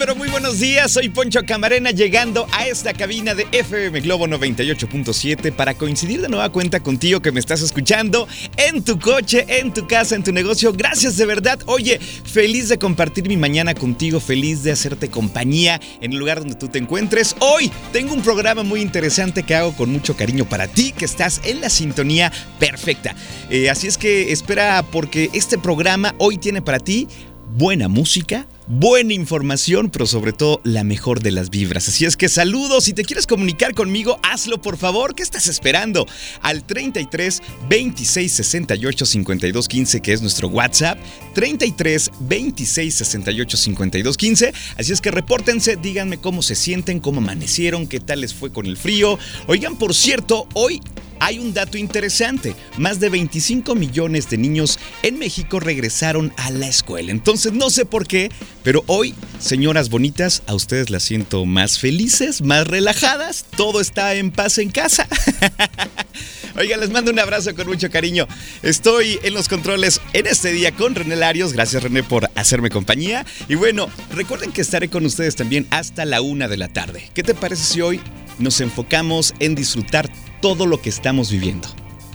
Pero muy buenos días. Soy Poncho Camarena llegando a esta cabina de FM Globo 98.7 para coincidir de nueva cuenta contigo que me estás escuchando en tu coche, en tu casa, en tu negocio. Gracias de verdad. Oye, feliz de compartir mi mañana contigo, feliz de hacerte compañía en el lugar donde tú te encuentres. Hoy tengo un programa muy interesante que hago con mucho cariño para ti, que estás en la sintonía perfecta. Eh, así es que espera porque este programa hoy tiene para ti buena música, buena información, pero sobre todo la mejor de las vibras. Así es que saludos, si te quieres comunicar conmigo, hazlo por favor. ¿Qué estás esperando? Al 33 26 68 52 15, que es nuestro WhatsApp. 33 26 68 52 15. Así es que repórtense, díganme cómo se sienten, cómo amanecieron, qué tal les fue con el frío. Oigan, por cierto, hoy hay un dato interesante. Más de 25 millones de niños en México regresaron a la escuela. Entonces no sé por qué, pero hoy, señoras bonitas, a ustedes las siento más felices, más relajadas. Todo está en paz en casa. Oiga, les mando un abrazo con mucho cariño. Estoy en los controles en este día con René Larios. Gracias René por hacerme compañía. Y bueno, recuerden que estaré con ustedes también hasta la una de la tarde. ¿Qué te parece si hoy nos enfocamos en disfrutar todo lo que estamos viviendo.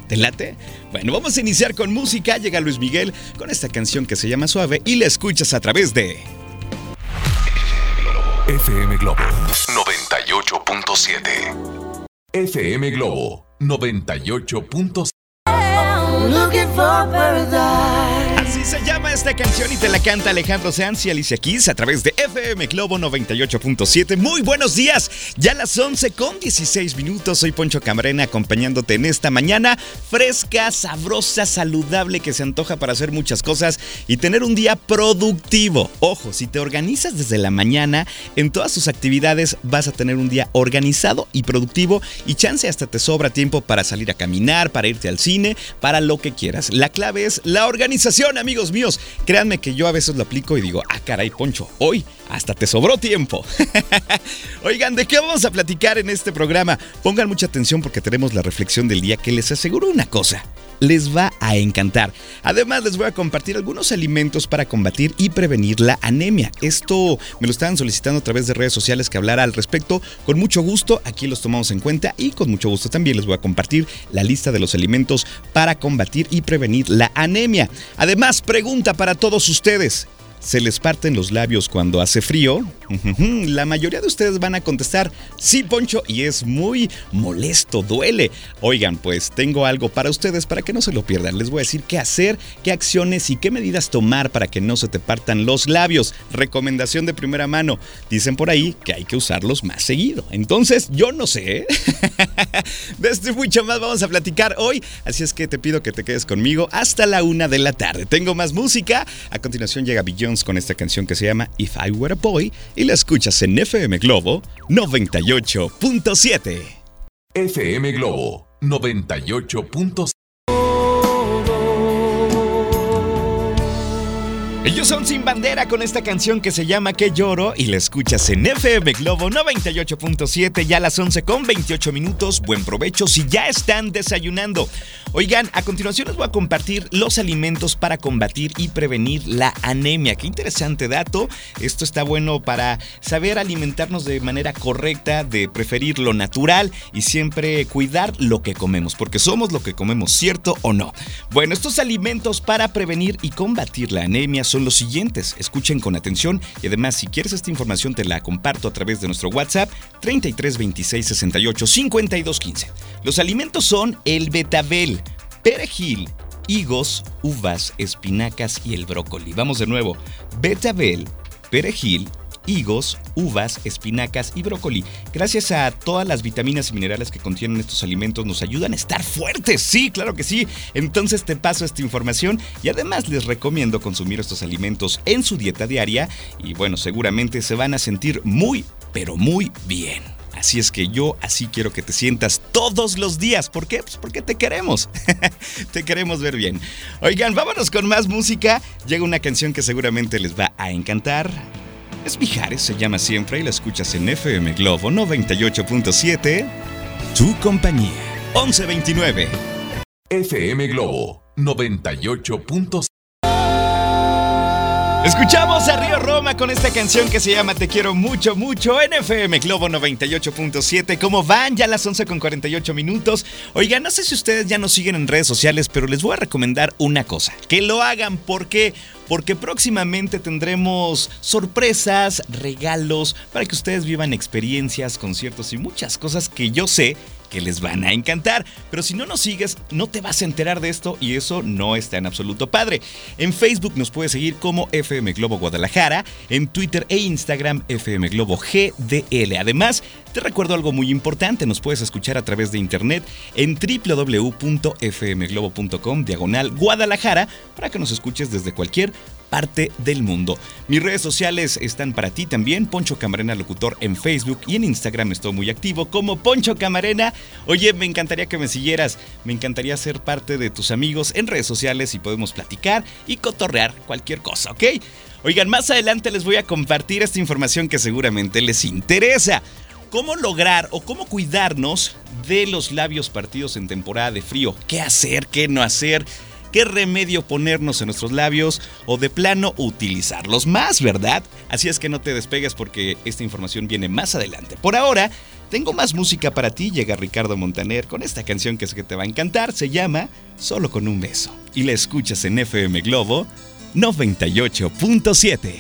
¿Te late? Bueno, vamos a iniciar con música. Llega Luis Miguel con esta canción que se llama Suave y la escuchas a través de FM Globo 98.7. FM Globo 98.7. Esta canción y te la canta Alejandro Sanz y Alicia Keys a través de FM Globo 98.7. Muy buenos días, ya las 11 con 16 minutos. Soy Poncho Camarena acompañándote en esta mañana fresca, sabrosa, saludable que se antoja para hacer muchas cosas y tener un día productivo. Ojo, si te organizas desde la mañana, en todas tus actividades vas a tener un día organizado y productivo y chance hasta te sobra tiempo para salir a caminar, para irte al cine, para lo que quieras. La clave es la organización, amigos míos. Créanme que yo a veces lo aplico y digo, ah, caray, Poncho, hoy hasta te sobró tiempo. Oigan, ¿de qué vamos a platicar en este programa? Pongan mucha atención porque tenemos la reflexión del día que les aseguro una cosa les va a encantar. Además, les voy a compartir algunos alimentos para combatir y prevenir la anemia. Esto me lo estaban solicitando a través de redes sociales que hablara al respecto. Con mucho gusto, aquí los tomamos en cuenta y con mucho gusto también les voy a compartir la lista de los alimentos para combatir y prevenir la anemia. Además, pregunta para todos ustedes se les parten los labios cuando hace frío? La mayoría de ustedes van a contestar, sí, Poncho, y es muy molesto, duele. Oigan, pues tengo algo para ustedes para que no se lo pierdan. Les voy a decir qué hacer, qué acciones y qué medidas tomar para que no se te partan los labios. Recomendación de primera mano. Dicen por ahí que hay que usarlos más seguido. Entonces, yo no sé. De esto mucho más vamos a platicar hoy. Así es que te pido que te quedes conmigo hasta la una de la tarde. Tengo más música. A continuación llega Billions con esta canción que se llama If I Were a Boy y la escuchas en FM Globo 98.7. FM Globo 98.7. Ellos son Sin Bandera con esta canción que se llama Que lloro y la escuchas en FM Globo 98.7 ya a las 11 con 28 minutos. Buen provecho si ya están desayunando. Oigan, a continuación les voy a compartir los alimentos para combatir y prevenir la anemia. Qué interesante dato. Esto está bueno para saber alimentarnos de manera correcta, de preferir lo natural y siempre cuidar lo que comemos, porque somos lo que comemos, ¿cierto o no? Bueno, estos alimentos para prevenir y combatir la anemia son son los siguientes. Escuchen con atención y además si quieres esta información te la comparto a través de nuestro WhatsApp 33 26 68 52 15. Los alimentos son el betabel, perejil, higos, uvas, espinacas y el brócoli. Vamos de nuevo. Betabel, perejil, higos, uvas, espinacas y brócoli. Gracias a todas las vitaminas y minerales que contienen estos alimentos nos ayudan a estar fuertes. Sí, claro que sí. Entonces te paso esta información y además les recomiendo consumir estos alimentos en su dieta diaria y bueno, seguramente se van a sentir muy, pero muy bien. Así es que yo así quiero que te sientas todos los días. ¿Por qué? Pues porque te queremos. te queremos ver bien. Oigan, vámonos con más música. Llega una canción que seguramente les va a encantar. Es Mijares, se llama siempre y la escuchas en FM Globo 98.7. Tu compañía. 1129. FM Globo 98.7. Escuchamos a Río Roma con esta canción que se llama Te quiero mucho, mucho en FM Globo 98.7. ¿Cómo van? Ya las 11 con 48 minutos. Oigan, no sé si ustedes ya nos siguen en redes sociales, pero les voy a recomendar una cosa. Que lo hagan porque porque próximamente tendremos sorpresas, regalos, para que ustedes vivan experiencias, conciertos y muchas cosas que yo sé que les van a encantar. Pero si no nos sigues, no te vas a enterar de esto y eso no está en absoluto padre. En Facebook nos puedes seguir como FM Globo Guadalajara, en Twitter e Instagram FM Globo GDL. Además, te recuerdo algo muy importante, nos puedes escuchar a través de internet en www.fmglobo.com diagonal Guadalajara para que nos escuches desde cualquier parte del mundo. Mis redes sociales están para ti también, Poncho Camarena Locutor en Facebook y en Instagram estoy muy activo como Poncho Camarena. Oye, me encantaría que me siguieras, me encantaría ser parte de tus amigos en redes sociales y podemos platicar y cotorrear cualquier cosa, ¿ok? Oigan, más adelante les voy a compartir esta información que seguramente les interesa. ¿Cómo lograr o cómo cuidarnos de los labios partidos en temporada de frío? ¿Qué hacer? ¿Qué no hacer? Qué remedio ponernos en nuestros labios o de plano utilizarlos más, ¿verdad? Así es que no te despegues porque esta información viene más adelante. Por ahora, tengo más música para ti. Llega Ricardo Montaner con esta canción que sé que te va a encantar. Se llama Solo con un beso. Y la escuchas en FM Globo 98.7.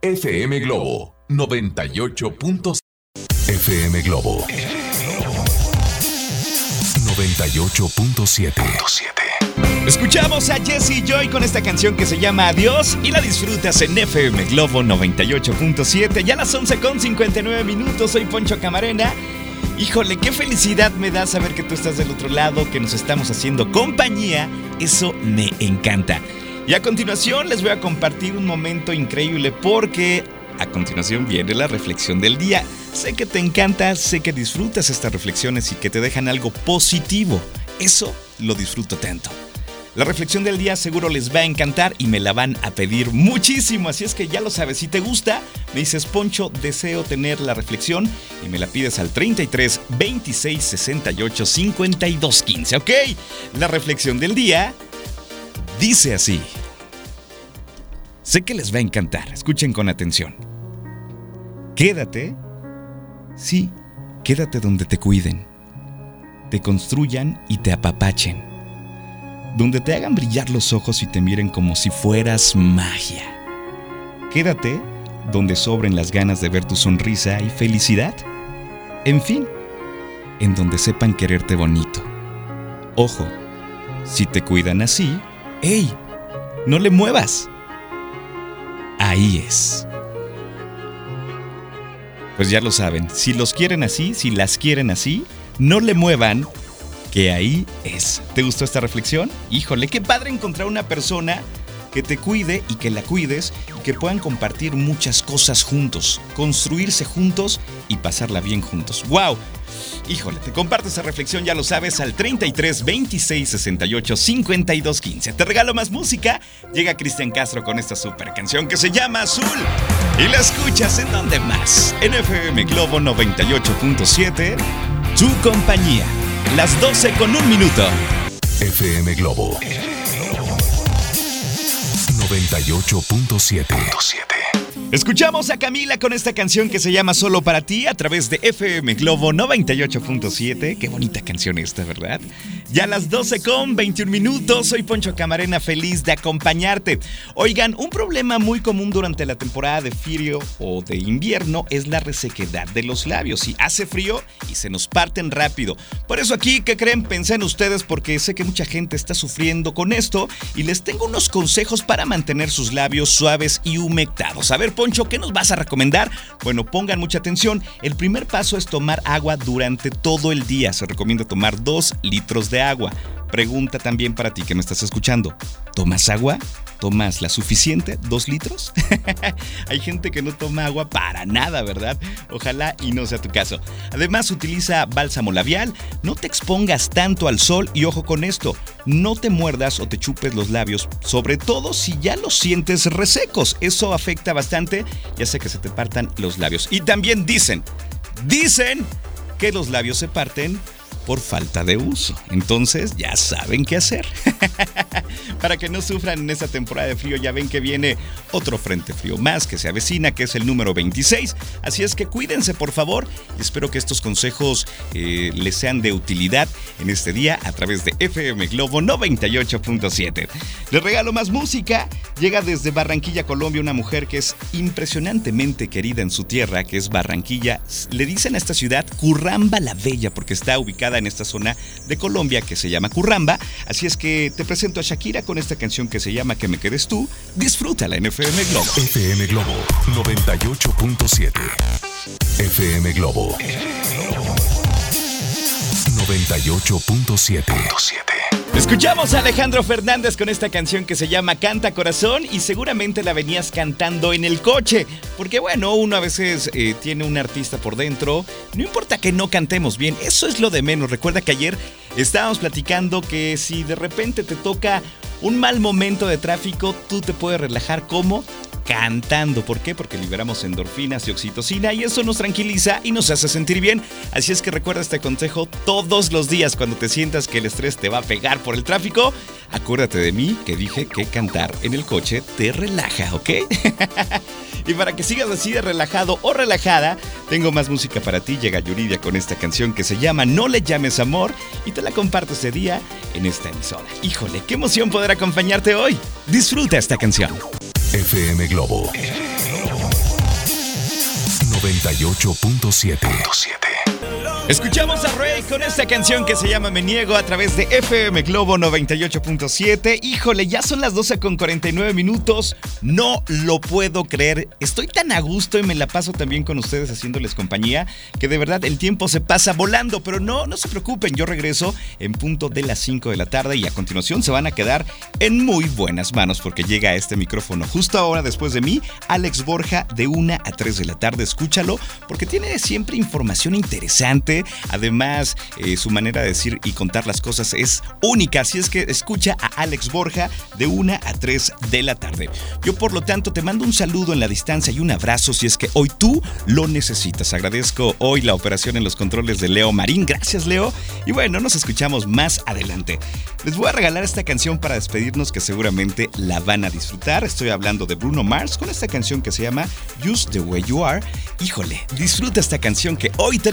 FM Globo 98.7. FM Globo 98.7. Escuchamos a Jesse Joy con esta canción que se llama Adiós y la disfrutas en FM Globo 98.7. Ya las 11 con 59 minutos, soy Poncho Camarena. Híjole, qué felicidad me da saber que tú estás del otro lado, que nos estamos haciendo compañía. Eso me encanta. Y a continuación les voy a compartir un momento increíble porque a continuación viene la reflexión del día. Sé que te encanta, sé que disfrutas estas reflexiones y que te dejan algo positivo. Eso lo disfruto tanto. La reflexión del día seguro les va a encantar y me la van a pedir muchísimo, así es que ya lo sabes, si te gusta, me dices Poncho, deseo tener la reflexión y me la pides al 33 26 68 52 15, ¿ok? La reflexión del día dice así. Sé que les va a encantar, escuchen con atención. Quédate, sí, quédate donde te cuiden, te construyan y te apapachen donde te hagan brillar los ojos y te miren como si fueras magia. Quédate donde sobren las ganas de ver tu sonrisa y felicidad. En fin, en donde sepan quererte bonito. Ojo, si te cuidan así, ¡ey! No le muevas. Ahí es. Pues ya lo saben, si los quieren así, si las quieren así, no le muevan que ahí es. ¿Te gustó esta reflexión? Híjole, qué padre encontrar una persona que te cuide y que la cuides y que puedan compartir muchas cosas juntos, construirse juntos y pasarla bien juntos. ¡Wow! Híjole, te comparto esa reflexión, ya lo sabes, al 33 26 68 52 15. Te regalo más música. Llega Cristian Castro con esta super canción que se llama Azul. Y la escuchas en donde más. En FM Globo 98.7, tu compañía. Las 12 con un minuto. FM Globo 98.7. Escuchamos a Camila con esta canción que se llama Solo para ti a través de FM Globo 98.7. Qué bonita canción esta, ¿verdad? Ya a las 12 con 21 minutos, soy Poncho Camarena, feliz de acompañarte. Oigan, un problema muy común durante la temporada de frío o de invierno es la resequedad de los labios. Y hace frío y se nos parten rápido. Por eso aquí, ¿qué creen? Pensé en ustedes porque sé que mucha gente está sufriendo con esto y les tengo unos consejos para mantener sus labios suaves y humectados. A ver, Poncho, ¿qué nos vas a recomendar? Bueno, pongan mucha atención. El primer paso es tomar agua durante todo el día. Se recomienda tomar 2 litros de agua. Pregunta también para ti que me estás escuchando. ¿Tomas agua? ¿Tomas la suficiente? ¿Dos litros? Hay gente que no toma agua para nada, ¿verdad? Ojalá y no sea tu caso. Además, utiliza bálsamo labial. No te expongas tanto al sol y ojo con esto. No te muerdas o te chupes los labios, sobre todo si ya los sientes resecos. Eso afecta bastante, ya sé que se te partan los labios. Y también dicen, dicen que los labios se parten por falta de uso. Entonces ya saben qué hacer. Para que no sufran en esta temporada de frío, ya ven que viene otro frente frío más que se avecina, que es el número 26. Así es que cuídense por favor espero que estos consejos eh, les sean de utilidad en este día a través de FM Globo 98.7. Les regalo más música. Llega desde Barranquilla, Colombia, una mujer que es impresionantemente querida en su tierra, que es Barranquilla. Le dicen a esta ciudad Curramba la Bella porque está ubicada en esta zona de Colombia que se llama Curramba. Así es que te presento a Shakira con esta canción que se llama Que me quedes tú. Disfrútala en FM Globo. FM Globo 98.7. FM Globo 98.7. Escuchamos a Alejandro Fernández con esta canción que se llama Canta Corazón y seguramente la venías cantando en el coche, porque bueno, uno a veces eh, tiene un artista por dentro, no importa que no cantemos bien, eso es lo de menos. Recuerda que ayer estábamos platicando que si de repente te toca un mal momento de tráfico, tú te puedes relajar como cantando. ¿Por qué? Porque liberamos endorfinas y oxitocina y eso nos tranquiliza y nos hace sentir bien. Así es que recuerda este consejo todos los días cuando te sientas que el estrés te va a pegar por el tráfico. Acuérdate de mí que dije que cantar en el coche te relaja, ¿ok? y para que sigas así de relajado o relajada, tengo más música para ti. Llega Yuridia con esta canción que se llama No le llames amor y te la comparto ese día en esta emisora. Híjole, qué emoción poder acompañarte hoy. Disfruta esta canción. FM Globo 98.7. Escuchamos a Rey con esta canción que se llama Me Niego a través de FM Globo 98.7. Híjole, ya son las 12 con 49 minutos. No lo puedo creer. Estoy tan a gusto y me la paso también con ustedes haciéndoles compañía que de verdad el tiempo se pasa volando. Pero no, no se preocupen. Yo regreso en punto de las 5 de la tarde y a continuación se van a quedar en muy buenas manos porque llega este micrófono justo ahora después de mí, Alex Borja de 1 a 3 de la tarde. Escúchalo porque tiene siempre información interesante Además, eh, su manera de decir y contar las cosas es única. Así es que escucha a Alex Borja de 1 a 3 de la tarde. Yo, por lo tanto, te mando un saludo en la distancia y un abrazo si es que hoy tú lo necesitas. Agradezco hoy la operación en los controles de Leo Marín. Gracias, Leo. Y bueno, nos escuchamos más adelante. Les voy a regalar esta canción para despedirnos que seguramente la van a disfrutar. Estoy hablando de Bruno Mars con esta canción que se llama Just the Way You Are. Híjole, disfruta esta canción que hoy te